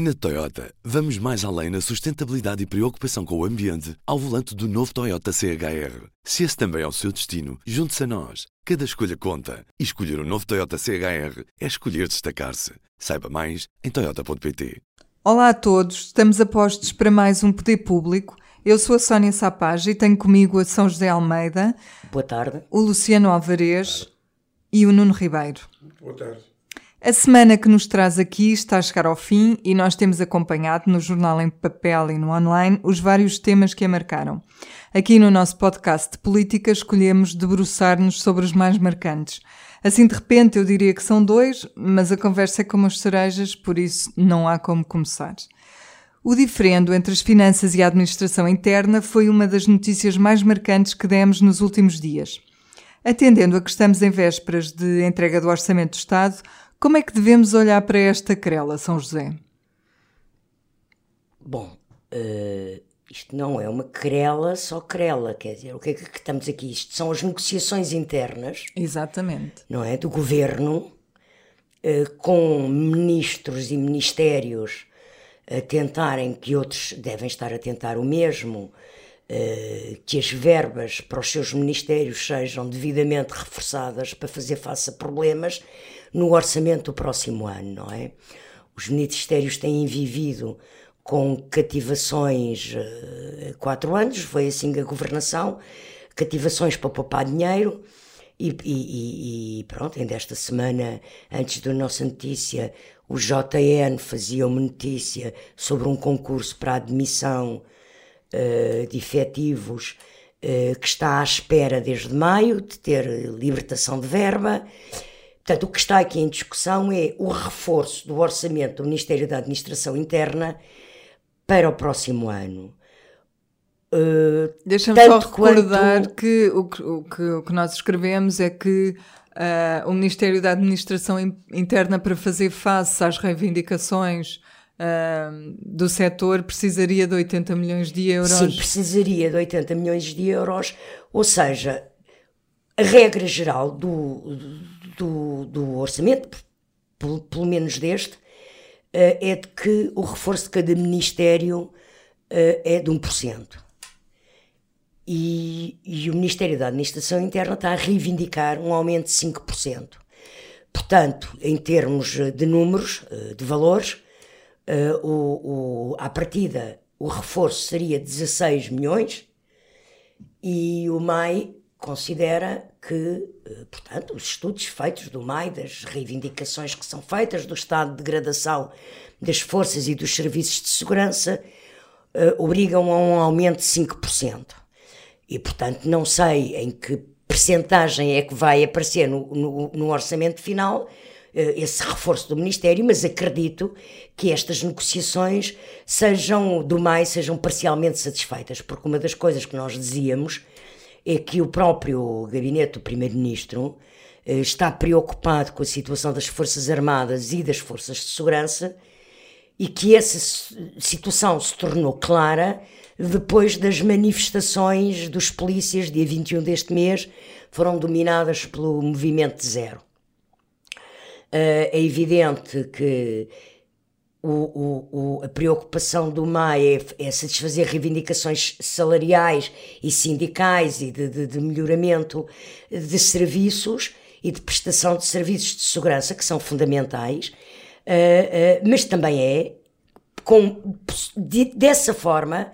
Na Toyota, vamos mais além na sustentabilidade e preocupação com o ambiente ao volante do novo Toyota CHR. Se esse também é o seu destino, junte-se a nós. Cada escolha conta. E escolher o um novo Toyota CHR é escolher destacar-se. Saiba mais em Toyota.pt. Olá a todos, estamos a postos para mais um Poder Público. Eu sou a Sónia Sapage e tenho comigo a São José Almeida. Boa tarde. O Luciano Alvarez e o Nuno Ribeiro. Boa tarde. A semana que nos traz aqui está a chegar ao fim e nós temos acompanhado no jornal em papel e no online os vários temas que a marcaram. Aqui no nosso podcast de política escolhemos debruçar-nos sobre os mais marcantes. Assim de repente eu diria que são dois, mas a conversa é como as cerejas, por isso não há como começar. O diferendo entre as finanças e a administração interna foi uma das notícias mais marcantes que demos nos últimos dias. Atendendo a que estamos em vésperas de entrega do Orçamento do Estado, como é que devemos olhar para esta querela, São José? Bom, uh, isto não é uma querela, só querela, quer dizer, o que é que estamos aqui? Isto são as negociações internas. Exatamente. Não é? Do governo, uh, com ministros e ministérios a tentarem, que outros devem estar a tentar o mesmo, uh, que as verbas para os seus ministérios sejam devidamente reforçadas para fazer face a problemas no orçamento do próximo ano, não é? Os ministérios têm vivido com cativações uh, quatro anos, foi assim a governação, cativações para poupar dinheiro, e, e, e, pronto, ainda esta semana, antes da nossa notícia, o JN fazia uma notícia sobre um concurso para admissão uh, de efetivos uh, que está à espera desde maio de ter libertação de verba Portanto, o que está aqui em discussão é o reforço do orçamento do Ministério da Administração Interna para o próximo ano. Uh, Deixa-me só recordar quanto... que, o que, o, que, o que nós escrevemos é que uh, o Ministério da Administração Interna, para fazer face às reivindicações uh, do setor, precisaria de 80 milhões de euros. Sim, precisaria de 80 milhões de euros, ou seja, a regra geral do, do, do orçamento, pelo, pelo, menos deste, uh, é de que o reforço de cada ministério uh, é de 1%. E, e o Ministério da Administração Interna está a reivindicar um aumento de 5%. Portanto, em termos de números, de valores, o, o, à partida o reforço seria 16 milhões e o MAI considera que, eh, portanto, os estudos feitos do MAI, das reivindicações que são feitas, do estado de degradação das forças e dos serviços de segurança, uh, obrigam a um aumento de 5%. E, portanto, não sei em que percentagem é que vai aparecer no, no, no orçamento final uh, esse reforço do Ministério, mas acredito que estas negociações sejam, do MAI, sejam parcialmente satisfeitas, porque uma das coisas que nós dizíamos é que o próprio gabinete do Primeiro-Ministro eh, está preocupado com a situação das Forças Armadas e das Forças de Segurança e que essa situação se tornou clara depois das manifestações dos polícias, dia 21 deste mês, foram dominadas pelo Movimento Zero. Eh, é evidente que o, o, a preocupação do MAI é, é, satisfazer reivindicações salariais e sindicais e de, de, de, melhoramento de serviços e de prestação de serviços de segurança que são fundamentais, uh, uh, mas também é, com, de, dessa forma,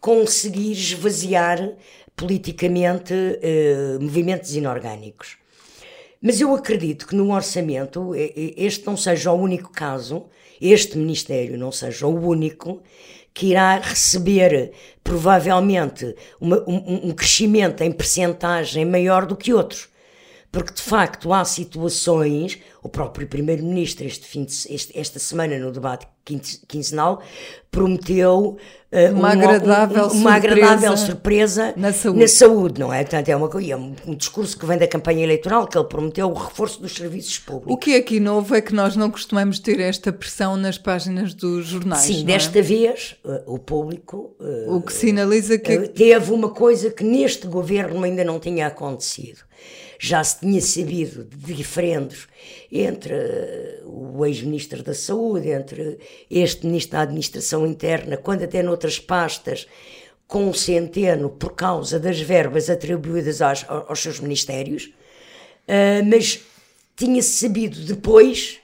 conseguir esvaziar politicamente uh, movimentos inorgânicos. Mas eu acredito que no orçamento este não seja o único caso este Ministério não seja o único que irá receber provavelmente uma, um, um crescimento em percentagem maior do que outros. Porque de facto há situações, o próprio Primeiro-Ministro este este, esta semana no debate quinzenal prometeu uh, uma, agradável, um, uma surpresa agradável surpresa na saúde. na saúde, não é? Portanto, é, uma, é um, um discurso que vem da campanha eleitoral que ele prometeu o reforço dos serviços públicos. O que é aqui novo é que nós não costumamos ter esta pressão nas páginas dos jornais. Sim, desta é? vez uh, o público uh, o que sinaliza que teve uma coisa que neste governo ainda não tinha acontecido já se tinha sabido de diferendos entre o ex-ministro da Saúde, entre este ministro da Administração Interna, quando até noutras pastas, com o Centeno, por causa das verbas atribuídas aos, aos seus ministérios, uh, mas tinha-se sabido depois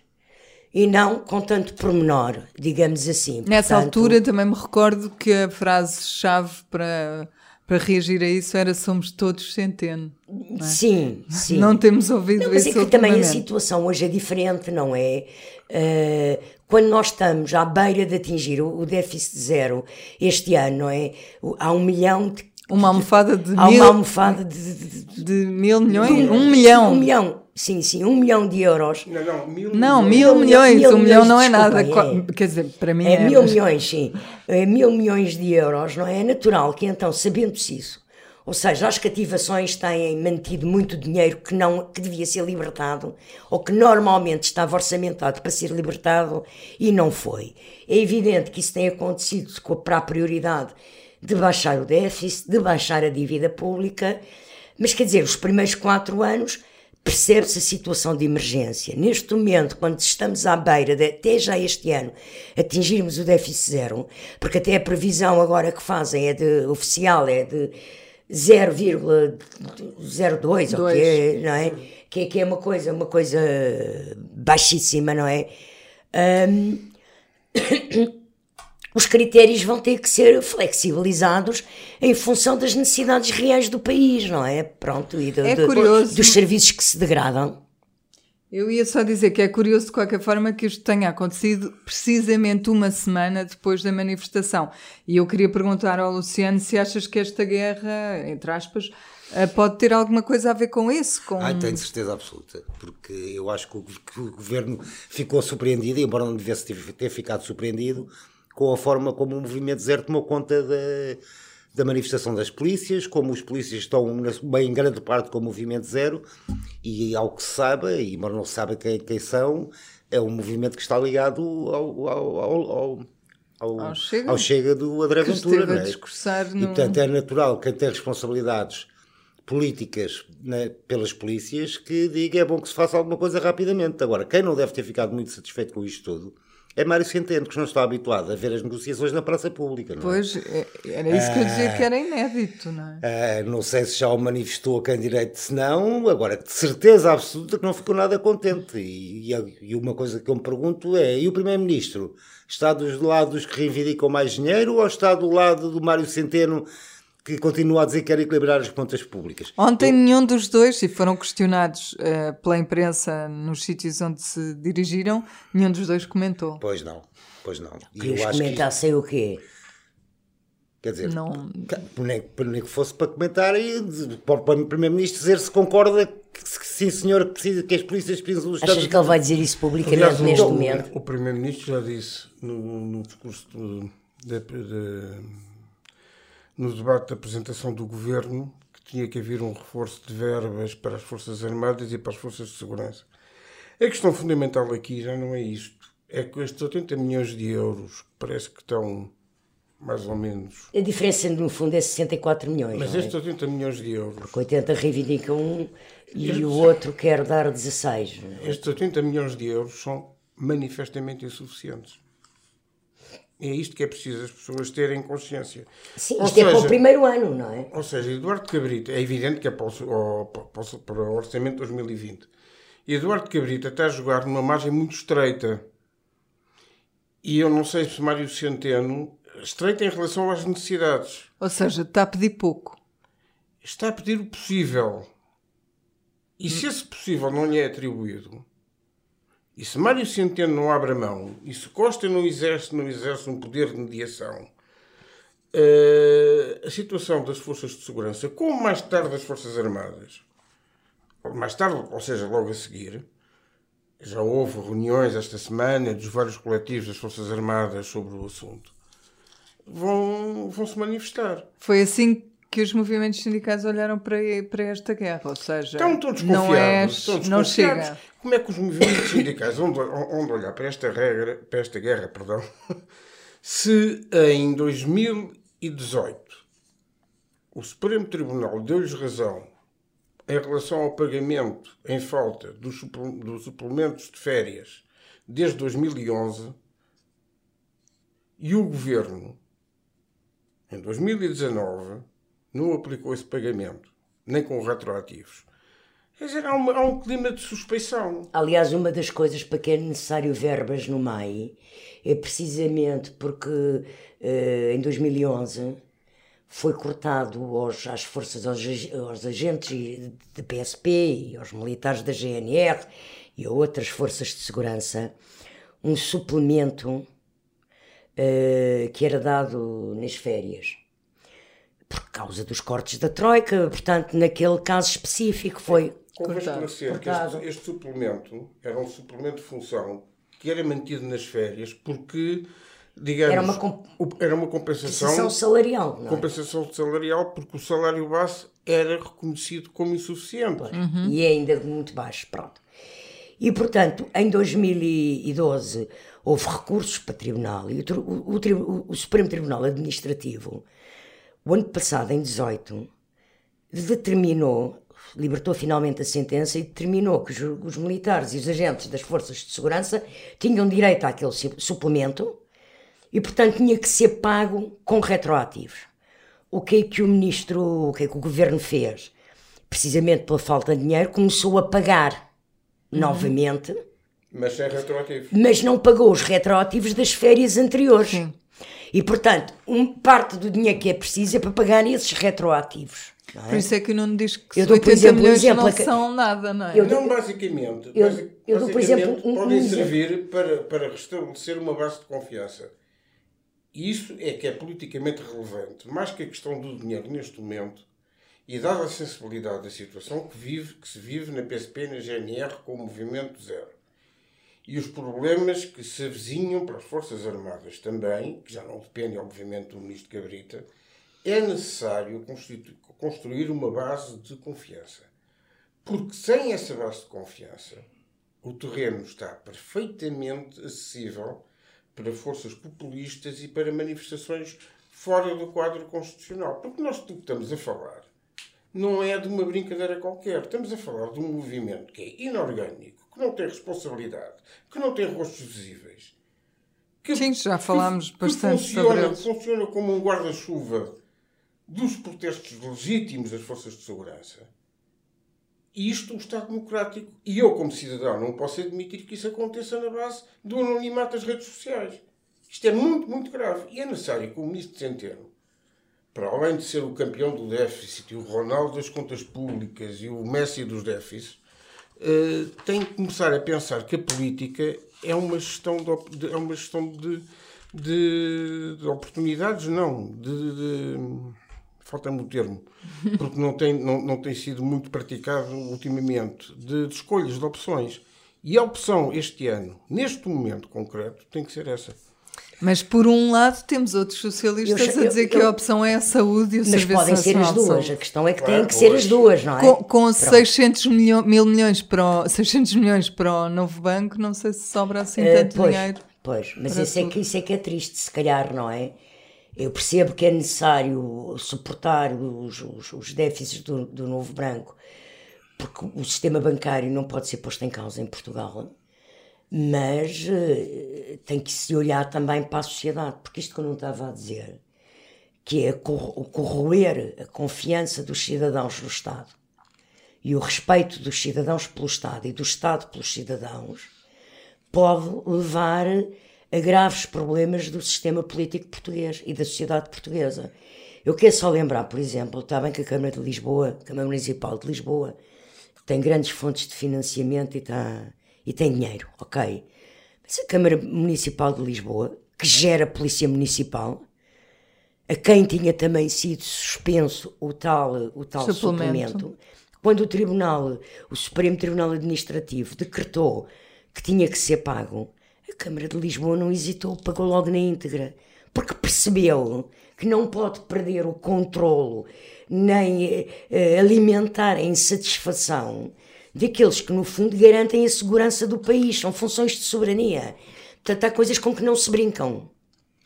e não com tanto pormenor, digamos assim. Nessa Portanto, altura também me recordo que a frase-chave para para reagir a isso era somos todos centeno. É? Sim, sim. Não temos ouvido não, mas isso. Mas é que também a situação hoje é diferente, não é? Uh, quando nós estamos à beira de atingir o, o déficit zero este ano, não é? Há um milhão de. Uma almofada de há mil. Uma almofada de, de, de, de mil milhões? Um, um milhão. Um milhão Sim, sim, um milhão de euros. Não, não, mil, não, mil, mil milhões. Mil um milhão não é nada. É. Quer dizer, para mim é. É mil mas... milhões, sim. É mil milhões de euros, não é? É natural que então, sabendo-se isso, ou seja, as cativações têm mantido muito dinheiro que, não, que devia ser libertado, ou que normalmente estava orçamentado para ser libertado e não foi. É evidente que isso tem acontecido para a prioridade de baixar o déficit, de baixar a dívida pública, mas quer dizer, os primeiros quatro anos percebe-se a situação de emergência. Neste momento, quando estamos à beira de, até já este ano, atingirmos o déficit zero, porque até a previsão agora que fazem é de, oficial é de 0,02, ou que é, não é? Que, é, que é uma coisa, uma coisa baixíssima, não é? Um, os critérios vão ter que ser flexibilizados em função das necessidades reais do país, não é? Pronto, e do, é curioso. dos serviços que se degradam. Eu ia só dizer que é curioso de qualquer forma que isto tenha acontecido precisamente uma semana depois da manifestação. E eu queria perguntar ao Luciano se achas que esta guerra, entre aspas, eh, pode ter alguma coisa a ver com isso? Com... Ai, tenho certeza absoluta, porque eu acho que o, que o governo ficou surpreendido, embora não devesse ter, ter ficado surpreendido, com a forma como o movimento zero tomou conta da, da manifestação das polícias, como os polícias estão bem em grande parte com o movimento zero, e ao que se sabe, e mas não se sabe quem, quem são, é um movimento que está ligado ao, ao, ao, ao, ao chega. ao chega do André Ventura. Não é? E portanto é natural quem tem responsabilidades políticas né, pelas polícias que diga é bom que se faça alguma coisa rapidamente. Agora, quem não deve ter ficado muito satisfeito com isto tudo é Mário Centeno, que não está habituado a ver as negociações na praça pública. Não é? Pois, é, era isso que eu dizia que era inédito, não é? Ah, não sei se já o manifestou a quem direito, se não, agora, de certeza absoluta que não ficou nada contente. E, e, uma coisa que eu me pergunto é, e o Primeiro-Ministro está dos lados que reivindicam mais dinheiro ou está do lado do Mário Centeno que continua a dizer que quer equilibrar as contas públicas. Ontem Eu... nenhum dos dois, e foram questionados uh, pela imprensa nos sítios onde se dirigiram, nenhum dos dois comentou. Pois não, pois não. E eu acho comentassem que... o quê? Quer dizer, não... nem, nem que fosse para comentar e para o Primeiro-Ministro dizer se concorda que, sim, senhor, que, precisa, que as polícias precisam dos Achas que ele vai dizer isso publicamente Aliás, neste o, momento? O Primeiro-Ministro já disse no, no discurso de, de, de no debate da apresentação do governo que tinha que haver um reforço de verbas para as Forças Armadas e para as Forças de Segurança. A questão fundamental aqui já não é isto. É que estes 80 milhões de euros parece que estão mais ou menos. A diferença, no fundo, é 64 milhões. Mas é? estes 80 milhões de euros. Porque 80 reivindica um e estes... o outro quer dar 16. Estes 80 milhões de euros são manifestamente insuficientes. É isto que é preciso as pessoas terem consciência. Sim, isto seja, é para o primeiro ano, não é? Ou seja, Eduardo Cabrita, é evidente que é para o, para, para o Orçamento de 2020. E Eduardo Cabrita está a jogar numa margem muito estreita. E eu não sei se Mário Centeno estreita em relação às necessidades. Ou seja, está a pedir pouco. Está a pedir o possível. E se esse possível não lhe é atribuído, e se Mário Centeno não abre a mão, e se Costa não exerce, não exerce um poder de mediação, uh, a situação das forças de segurança, como mais tarde das Forças Armadas, mais tarde, ou seja, logo a seguir, já houve reuniões esta semana dos vários coletivos das Forças Armadas sobre o assunto, vão, vão se manifestar. Foi assim que os movimentos sindicais olharam para, para esta guerra, ou seja, estão todos não, é, não chega. Como é que os movimentos sindicais vão, olhar para esta regra, para esta guerra, perdão, se em 2018 o Supremo Tribunal deu-lhes razão em relação ao pagamento em falta dos, suplementos de férias desde 2011 e o governo, em 2019, não aplicou esse pagamento, nem com retroativos. Quer dizer, há, uma, há um clima de suspeição. Aliás, uma das coisas para que é necessário verbas no MAI é precisamente porque uh, em 2011 foi cortado aos, às forças, aos, aos agentes da PSP e aos militares da GNR e a outras forças de segurança um suplemento uh, que era dado nas férias por causa dos cortes da Troika, portanto, naquele caso específico foi. Convém esclarecer que este, este, suplemento era um suplemento de função que era mantido nas férias porque, digamos, era uma, comp era uma compensação, compensação salarial. É? Compensação salarial porque o salário base era reconhecido como insuficiente. Uhum. E é ainda muito baixo, pronto. E, portanto, em 2012 houve recursos para o tribunal e o, o, o, o Supremo Tribunal Administrativo, o ano passado, em 18, determinou libertou finalmente a sentença e determinou que os, os, militares e os agentes das forças de segurança tinham direito àquele suplemento e, portanto, tinha que ser pago com retroativos. O que é que o ministro, o que é que o governo fez? Precisamente pela falta de dinheiro, começou a pagar uhum. novamente. Mas sem retroativos. Mas não pagou os retroativos das férias anteriores. Sim. E, portanto, um, parte do dinheiro que é preciso é para pagar esses retroativos. É? Por isso é que o Nuno diz que eu dou, 80 exemplo, milhões exemplo, não são nada, não é? Eu dou, não, basicamente, eu, basic, eu dou, por exemplo, um, podem um servir para, para restabelecer uma base de confiança. E isso é que é politicamente relevante, mais que a questão do dinheiro neste momento, e dada a sensibilidade da situação que, vive, que se vive na PSP e na GNR com o movimento zero. E os problemas que se avizinham para as Forças Armadas também, que já não dependem, obviamente, do Ministro Cabrita, é necessário construir uma base de confiança. Porque sem essa base de confiança, o terreno está perfeitamente acessível para forças populistas e para manifestações fora do quadro constitucional. Porque nós que estamos a falar não é de uma brincadeira qualquer. Estamos a falar de um movimento que é inorgânico, que não tem responsabilidade, que não tem rostos visíveis. Que, Sim, já falámos que, bastante que funciona, sobre eles. funciona como um guarda-chuva dos protestos legítimos das forças de segurança. E isto é um Estado democrático. E eu, como cidadão, não posso admitir que isso aconteça na base do anonimato das redes sociais. Isto é muito, muito grave. E é necessário que o Ministro Centeno, para além de ser o campeão do déficit e o Ronaldo das contas públicas e o Messi dos déficits, eh, tem que começar a pensar que a política é uma gestão de, é uma gestão de, de, de oportunidades, não, de, de falta-me o termo, porque não tem, não, não tem sido muito praticado ultimamente, de, de, escolhas, de opções. E a opção este ano, neste momento concreto, tem que ser essa. Mas por um lado temos outros socialistas eu, a dizer eu, que a opção é a saúde e o Serviço Nacional Mas podem ser as duas, a questão é que claro, têm que ser as duas, não é? Com, com 600 milho, mil milhões para o, 600 milhões para o novo banco, não sei se sobra assim uh, tanto pois, dinheiro. Pois, mas isso é, que, isso é que é triste, se calhar, não é? Eu percebo que é necessário suportar os, os, os déficits do, do novo branco, porque o sistema bancário não pode ser posto em causa em Portugal, mas uh, tem que se olhar também para a sociedade, porque isto que eu não estava a dizer, que é corroer a confiança dos cidadãos no Estado e o respeito dos cidadãos pelo Estado e do Estado pelos cidadãos, pode levar a graves problemas do sistema político português e da sociedade portuguesa. Eu quero só lembrar, por exemplo, está bem que a Câmara de Lisboa, a Câmara Municipal de Lisboa, tem grandes fontes de financiamento e, está, e tem dinheiro, ok. Mas a Câmara Municipal de Lisboa, que gera a Polícia Municipal, a quem tinha também sido suspenso o tal, o tal suplemento. suplemento, quando o Tribunal, o Supremo Tribunal Administrativo, decretou que tinha que ser pago, a Câmara de Lisboa não hesitou, pagou logo na íntegra, porque percebeu que não pode perder o controlo nem eh, alimentar a insatisfação daqueles que, no fundo, garantem a segurança do país. São funções de soberania. Portanto, há coisas com que não se brincam.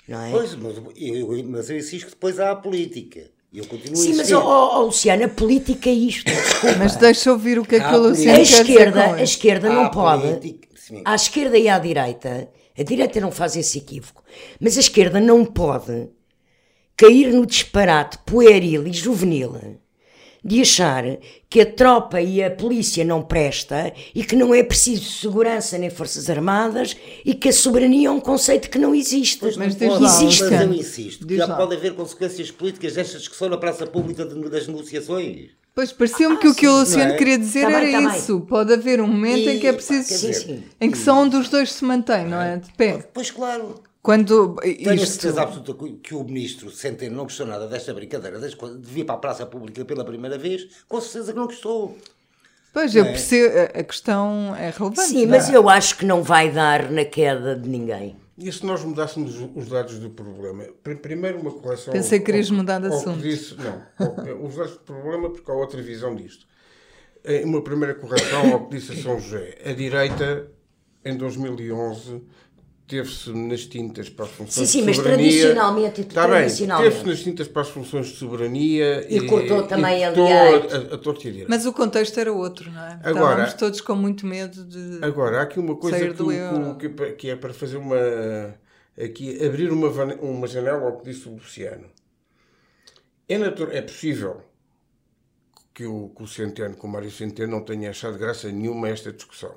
Não é? Pois, mas eu, mas eu insisto que depois há a política. E eu continuo Sim, a mas, insistir. oh, oh, Luciana, a política é isto. Desculpa. Mas deixa eu ouvir o que é que o Luciano a quer dizer esquerda, a esquerda não Há pode. política- sim. À esquerda e à direita, a direita não faz esse equívoco, mas a esquerda não pode cair no disparate pueril e juvenil de achar que a tropa e a polícia não presta e que não é preciso segurança nem forças armadas e que a soberania é um conceito que não existe. Mas Não pode, existe. Mas eu insisto, que Diz já lá. pode haver consequências políticas desta discussão na praça pública de- das negociações. Pois pareceu-me que o que o Luciano é? queria dizer Tá bem, era tá bem. isso. Pode haver um momento em que é E, preciso. quer Sim, dizer, sim. em que só um dos dois se mantém, não é? De pé. Pois claro. Quando. Tenho a Isto, certeza absoluta que- o ministro Centeno não gostou nada desta brincadeira, de vir para a praça pública pela primeira vez, com certeza que não gostou. pois eu é? percebo. a- questão é relevante. Sim, não é? mas eu acho que não vai dar na queda de ninguém. E se nós mudássemos os dados do problema? Pr- Primeiro, uma correção. Pensei que querias mudar de assunto. Disse, não, ao- os dados do problema, porque há outra visão disto. Eh, Uma primeira correção ao que disse a São José. A direita, em 2011, teve-se nas tintas para as funções Sim, sim, de mas soberania. tradicionalmente, Está bem, tradicionalmente. teve-se nas tintas para as funções de soberania E cortou também a cortou a, a torta e a direita. Mas o contexto era outro, não é? Agora- Estávamos todos com muito medo de. Agora, há aqui uma coisa que, que- que- que é para fazer uma. Aqui, abrir uma, uma janela ao que disse o Luciano. É, é possível que o, que o Centeno, que o Mário Centeno, não tenha achado graça nenhuma a esta discussão.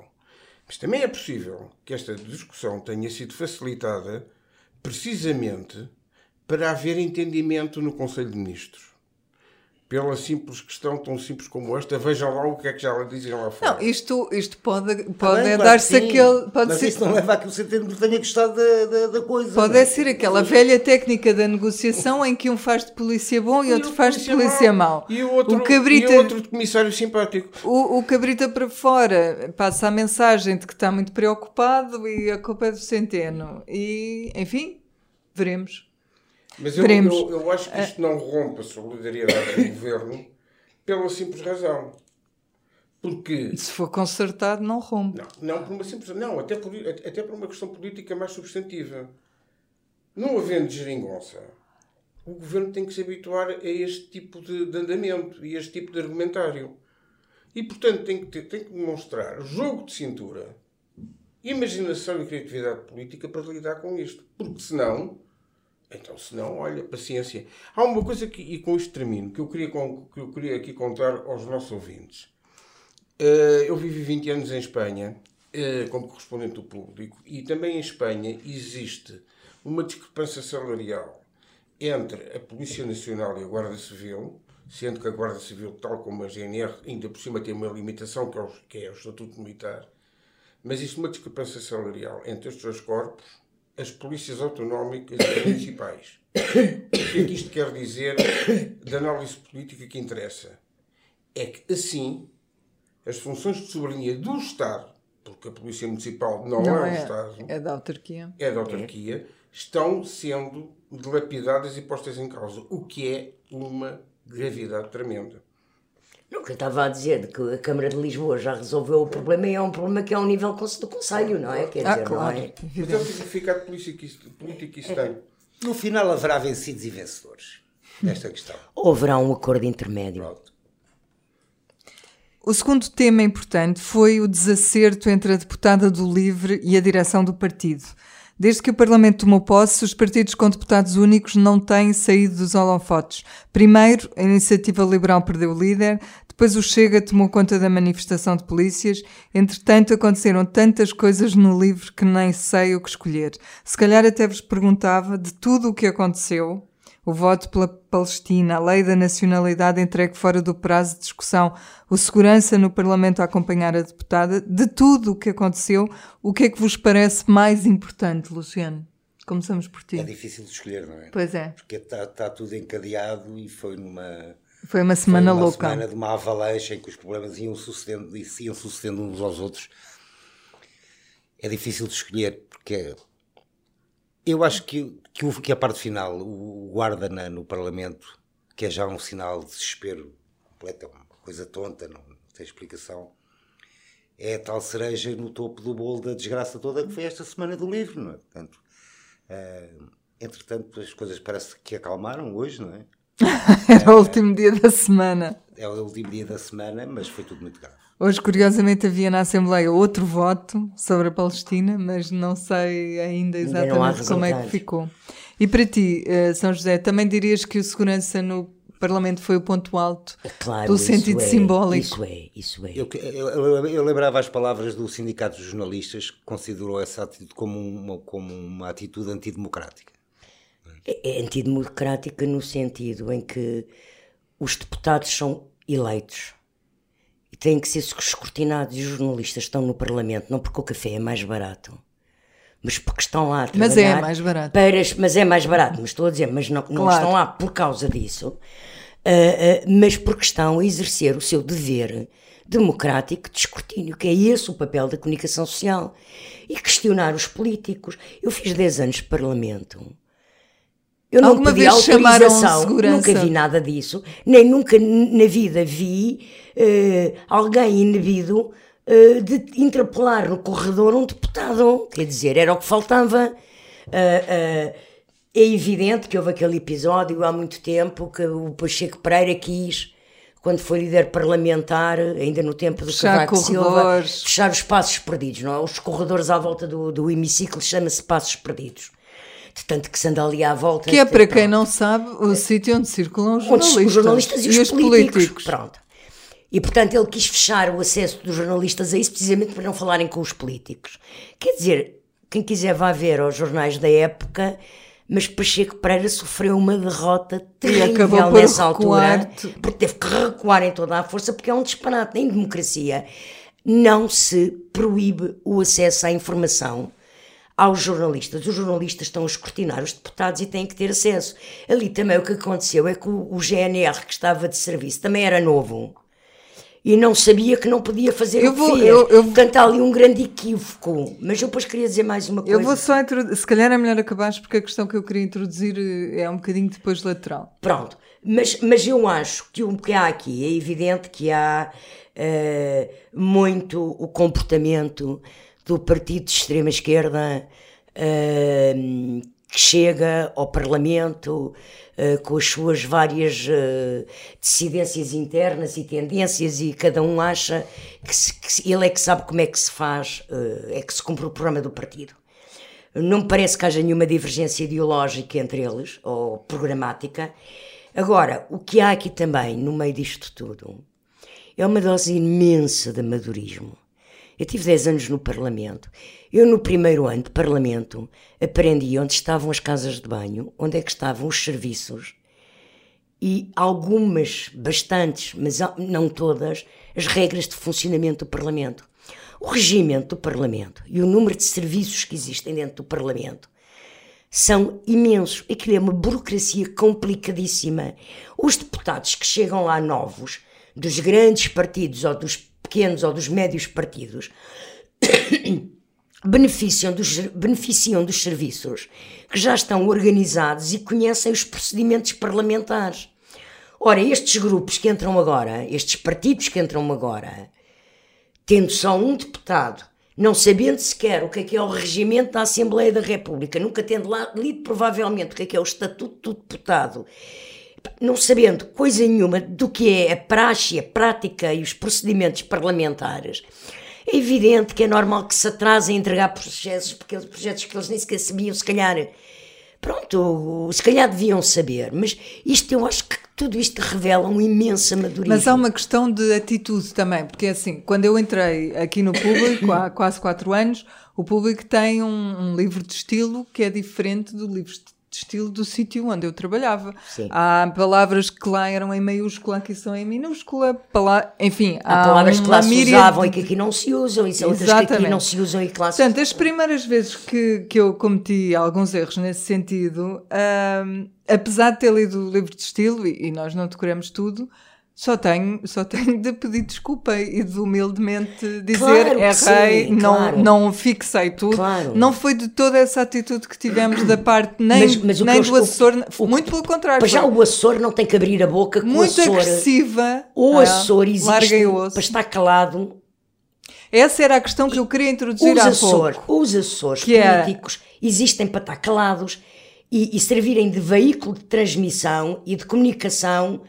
Mas também é possível que esta discussão tenha sido facilitada precisamente para haver entendimento no Conselho de Ministros. Pela simples questão tão simples como esta, vejam lá o que é que já dizem lá fora. Não, isto, isto pode, pode Tá é claro dar-se aquele. Pode mas ser, isso não leva a que o tenha gostado da, da, da coisa. pode não é ser aquela velha técnica da negociação em que um faz de polícia bom e, outro faz de polícia mau. E o outro, o cabrita, e outro de comissário simpático. o, o cabrita para fora passa a mensagem de que está muito preocupado e a culpa é do centeno. E, enfim, veremos. Mas eu, eu, eu acho que isto não rompe a solidariedade do governo pela simples razão. Porque. Se for consertado, não rompe. Não, não por uma simples Não, até por, até por uma questão política mais substantiva. Não havendo geringonça, o governo tem que se habituar a este tipo de, de andamento e a este tipo de argumentário. E, portanto, tem que, ter, tem que demonstrar jogo de cintura, imaginação e criatividade política para lidar com isto. Porque senão, então senão, olha, paciência. Há uma coisa que, e com isto termino, que eu queria, que eu queria aqui contar aos nossos ouvintes. Eh, eu vivi 20 anos em Espanha eh, como correspondente do público e também em Espanha existe uma discrepância salarial entre a Polícia Nacional e a Guarda Civil, sendo que a Guarda Civil, tal como a GNR, ainda por cima tem uma limitação que é o, que é o Estatuto Militar, mas existe uma discrepância salarial entre estes dois corpos, as polícias autonómicas e municipais. O que é que isto quer dizer da análise política que interessa? É que assim as funções de soberania do Estado, porque a Polícia Municipal não, Não é, é, o Estado, é da autarquia. é da autarquia, estão sendo dilapidadas e postas em causa, o que é uma gravidade tremenda. Não, o que eu estava a dizer de que a Câmara de Lisboa já resolveu o problema e é um problema que é ao nível do Conselho, não é? Quer Ah, dizer, claro. não é? Mas é o significado político que isso, político que isso tem. No final haverá vencidos e vencedores nesta questão. Ou haverá um acordo intermédio? Pronto. O segundo tema importante foi o desacerto entre a deputada do LIVRE e a direção do partido. Desde que o Parlamento tomou posse, os partidos com deputados únicos não têm saído dos holofotes. Primeiro, a Iniciativa Liberal perdeu o líder, depois o Chega tomou conta da manifestação de polícias. Entretanto, aconteceram tantas coisas no LIVRE que nem sei o que escolher. Se calhar até vos perguntava de tudo o que aconteceu, o voto pela Palestina, a lei da nacionalidade entregue fora do prazo de discussão, o segurança no Parlamento a acompanhar a deputada, de tudo o que aconteceu, o que é que vos parece mais importante, Luciano? Começamos por ti. É difícil de escolher, não é? Pois é, Porque está tá tudo encadeado e foi numa. foi uma foi semana uma louca. semana de uma avalanche em que os problemas iam sucedendo, e iam sucedendo uns aos outros. É difícil de escolher, porque eu acho que, que, que a parte final, o guarda na- no Parlamento, que é já um sinal de desespero completo, é uma coisa tonta, não, tem explicação, é a tal cereja no topo do bolo da desgraça toda que foi esta semana do livro, não é? Portanto, eh, entretanto, as coisas parece que acalmaram hoje, não é? Era o último dia da semana. É o último dia da semana, mas foi tudo muito grave. Hoje, curiosamente, havia na Assembleia outro voto sobre a Palestina, mas não sei ainda exatamente como é que ficou. E para ti, eh, São José, também dirias que o segurança no Parlamento foi o ponto alto claro, do sentido é, simbólico? Isso é, isso é. Eu, eu, eu, lembrava as palavras do Sindicato dos Jornalistas, que considerou essa atitude como uma, como uma atitude antidemocrática. É, é antidemocrática no sentido em que os deputados são eleitos têm que ser escrutinados e os jornalistas estão no Parlamento não porque o café é mais barato, mas porque estão lá a trabalhar. Mas é mais barato. Para, mas é mais barato, mas estou a dizer, mas não, não claro. estão lá por causa disso, uh, uh, mas porque estão a exercer o seu dever democrático de escrutínio, que é esse o papel da comunicação social. E questionar os políticos. Eu fiz 10 anos de Parlamento eu não Alguma pedi autorização, nunca vi nada disso, nem nunca na vida vi uh, alguém inibido uh, de interpelar no corredor um deputado. Quer dizer, era o que faltava. Uh, é evidente que houve aquele episódio há muito tempo que o Pacheco Pereira quis, quando foi líder parlamentar, ainda no tempo do Cavaco Silva, fechar os passos perdidos. Não é? Os corredores à volta do, do hemiciclo chama-se passos perdidos de tanto que se anda ali à volta. Que é, para quem não sabe, o é. sítio onde circulam os jornalistas, os jornalistas e os, e os políticos. políticos. Pronto. E, portanto, ele quis fechar o acesso dos jornalistas a isso precisamente para não falarem com os políticos. Quer dizer, quem quiser vá ver aos jornais da época, mas Pacheco Pereira sofreu uma derrota terrível nessa altura, porque teve que recuar em toda a força, porque é um disparate. Em democracia não se proíbe o acesso à informação aos jornalistas. Os jornalistas estão a escrutinar os deputados e têm que ter acesso. Ali também o que aconteceu é que o, GNR, que estava de serviço, também era novo e não sabia que não podia fazer eu o que vou, fez. Eu, eu, Portanto, há ali um grande equívoco. Mas eu depois queria dizer mais uma coisa. Eu vou só introduzir, se calhar é melhor acabares, porque a questão que eu queria introduzir eh, é um bocadinho depois lateral. Pronto, mas, mas eu acho que o que há aqui é evidente que há uh, muito o comportamento do partido de extrema-esquerda uh, que chega ao Parlamento uh, com as suas várias uh, dissidências internas e tendências e cada um acha que, se, que ele é que sabe como é que se faz, é que se cumpre o programa do partido. Não me parece que haja nenhuma divergência ideológica entre eles, ou programática. Agora, o que há aqui também, no meio disto tudo, é uma dose imensa de amadorismo eu tive 10 anos no Parlamento. Eu, no primeiro ano de Parlamento, aprendi onde estavam as casas de banho, onde é que estavam os serviços e algumas, bastantes, mas não todas, as regras de funcionamento do Parlamento. O regimento do Parlamento e o número de serviços que existem dentro do Parlamento são imensos. Aquilo é uma burocracia complicadíssima. Os deputados que chegam lá novos, dos grandes partidos ou dos pequenos ou dos médios partidos beneficiam dos, beneficiam dos serviços que já estão organizados e conhecem os procedimentos parlamentares. Ora, estes grupos que entram agora, estes partidos que entram agora, tendo só um deputado, não sabendo sequer o que é que é o regimento da Assembleia da República, nunca tendo lá lido provavelmente o que é que é o Estatuto do Deputado não sabendo coisa nenhuma do que é a praxe, a prática e os procedimentos parlamentares, é evidente que é normal que se atrasem a entregar projetos, porque projetos que eles nem sequer sabiam, se calhar. Pronto, se calhar deviam saber, mas isto eu acho que tudo isto revela um imenso amadurismo. Mas há uma questão de atitude também, porque assim, quando eu entrei aqui no público, há quase quatro anos, o público tem um, um livro de estilo que é diferente do livro de estilo do sítio onde eu trabalhava. Sim. Há palavras que lá eram em maiúscula, aqui são em minúscula. Pala enfim, há, há palavras que lá se usavam e que aqui não se usam, e são outras que aqui não se usam e que lá se Portanto, as primeiras vezes que, que eu cometi alguns erros nesse sentido, um, apesar de ter lido o livro de estilo, e, e nós não decoramos tudo, só tenho, só tenho de pedir desculpa e de humildemente dizer claro errei, não, claro. não fixei tudo. Claro. Não foi de toda essa atitude que tivemos da parte nem, mas, mas nem do assessor, muito pelo contrário. Mas já o assessor não tem que abrir a boca com muito assessor. agressiva. O ah, assessor existe para estar calado. Essa era a questão que eu queria introduzir os há pouco. Os assessores é políticos é... existem para estar calados e, e servirem de veículo de transmissão e de comunicação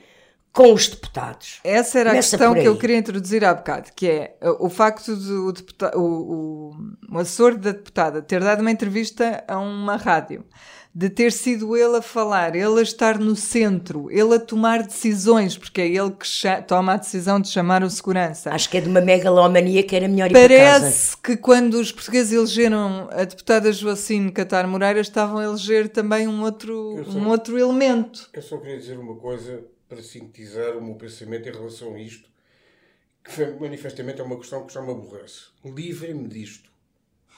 com os deputados. Essa era Começa a questão que eu queria introduzir há bocado, que é o facto de o, deputado, o, o, o assessor da deputada ter dado uma entrevista a uma rádio de ter sido ele a falar, ele a estar no centro, ele a tomar decisões, porque é ele que toma a decisão de chamar o segurança. Acho que é de uma megalomania que era melhor ir Parece que quando os portugueses elegeram a deputada Joacine Catar Moreira, estavam a eleger também um outro, só, um outro elemento. Eu só queria dizer uma coisa para sintetizar o meu pensamento em relação a isto, que manifestamente é uma questão que já me aborrece. Livrem-me disto.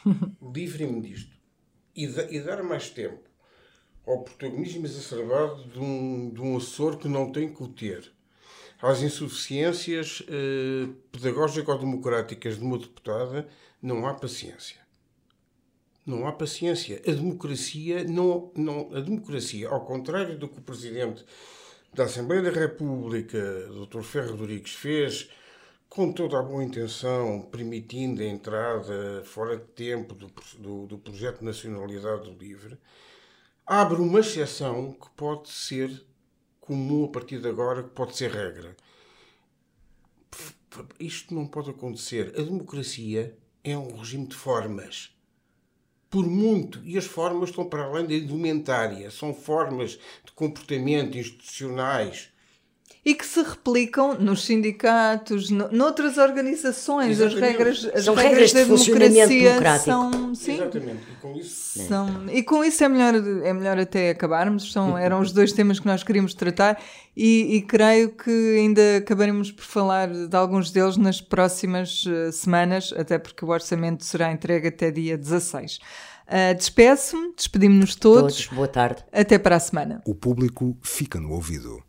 Livrem-me disto. E, e dar mais tempo ao protagonismo exacerbado de um, de um assessor que não tem que o ter, às insuficiências eh, pedagógico-democráticas de uma deputada, não há paciência. Não há paciência. A democracia, não, não, a democracia, ao contrário do que o Presidente da Assembleia da República, Dr. Ferro Rodrigues, fez com toda a boa intenção, permitindo a entrada fora de tempo do, do, do projeto de nacionalidade livre, abre uma exceção que pode ser comum a partir de agora, que pode ser regra. Isto não pode acontecer. A democracia é um regime de formas. Por muito. E as formas estão para além da indumentária. São formas de comportamento institucionais e que se replicam nos sindicatos, no, noutras organizações. As regras, as são regras, regras de democracia são. Sim, Exatamente. E com isso, são, e com isso é melhor, é melhor até acabarmos. São, eram os dois temas que nós queríamos tratar e, e creio que ainda acabaremos por falar de alguns deles nas próximas uh, semanas, até porque o orçamento será entregue até dia 16. Uh, eh, Despeço-me, despedimos-nos todos. Todos, boa tarde. Até para a semana. O público fica no ouvido.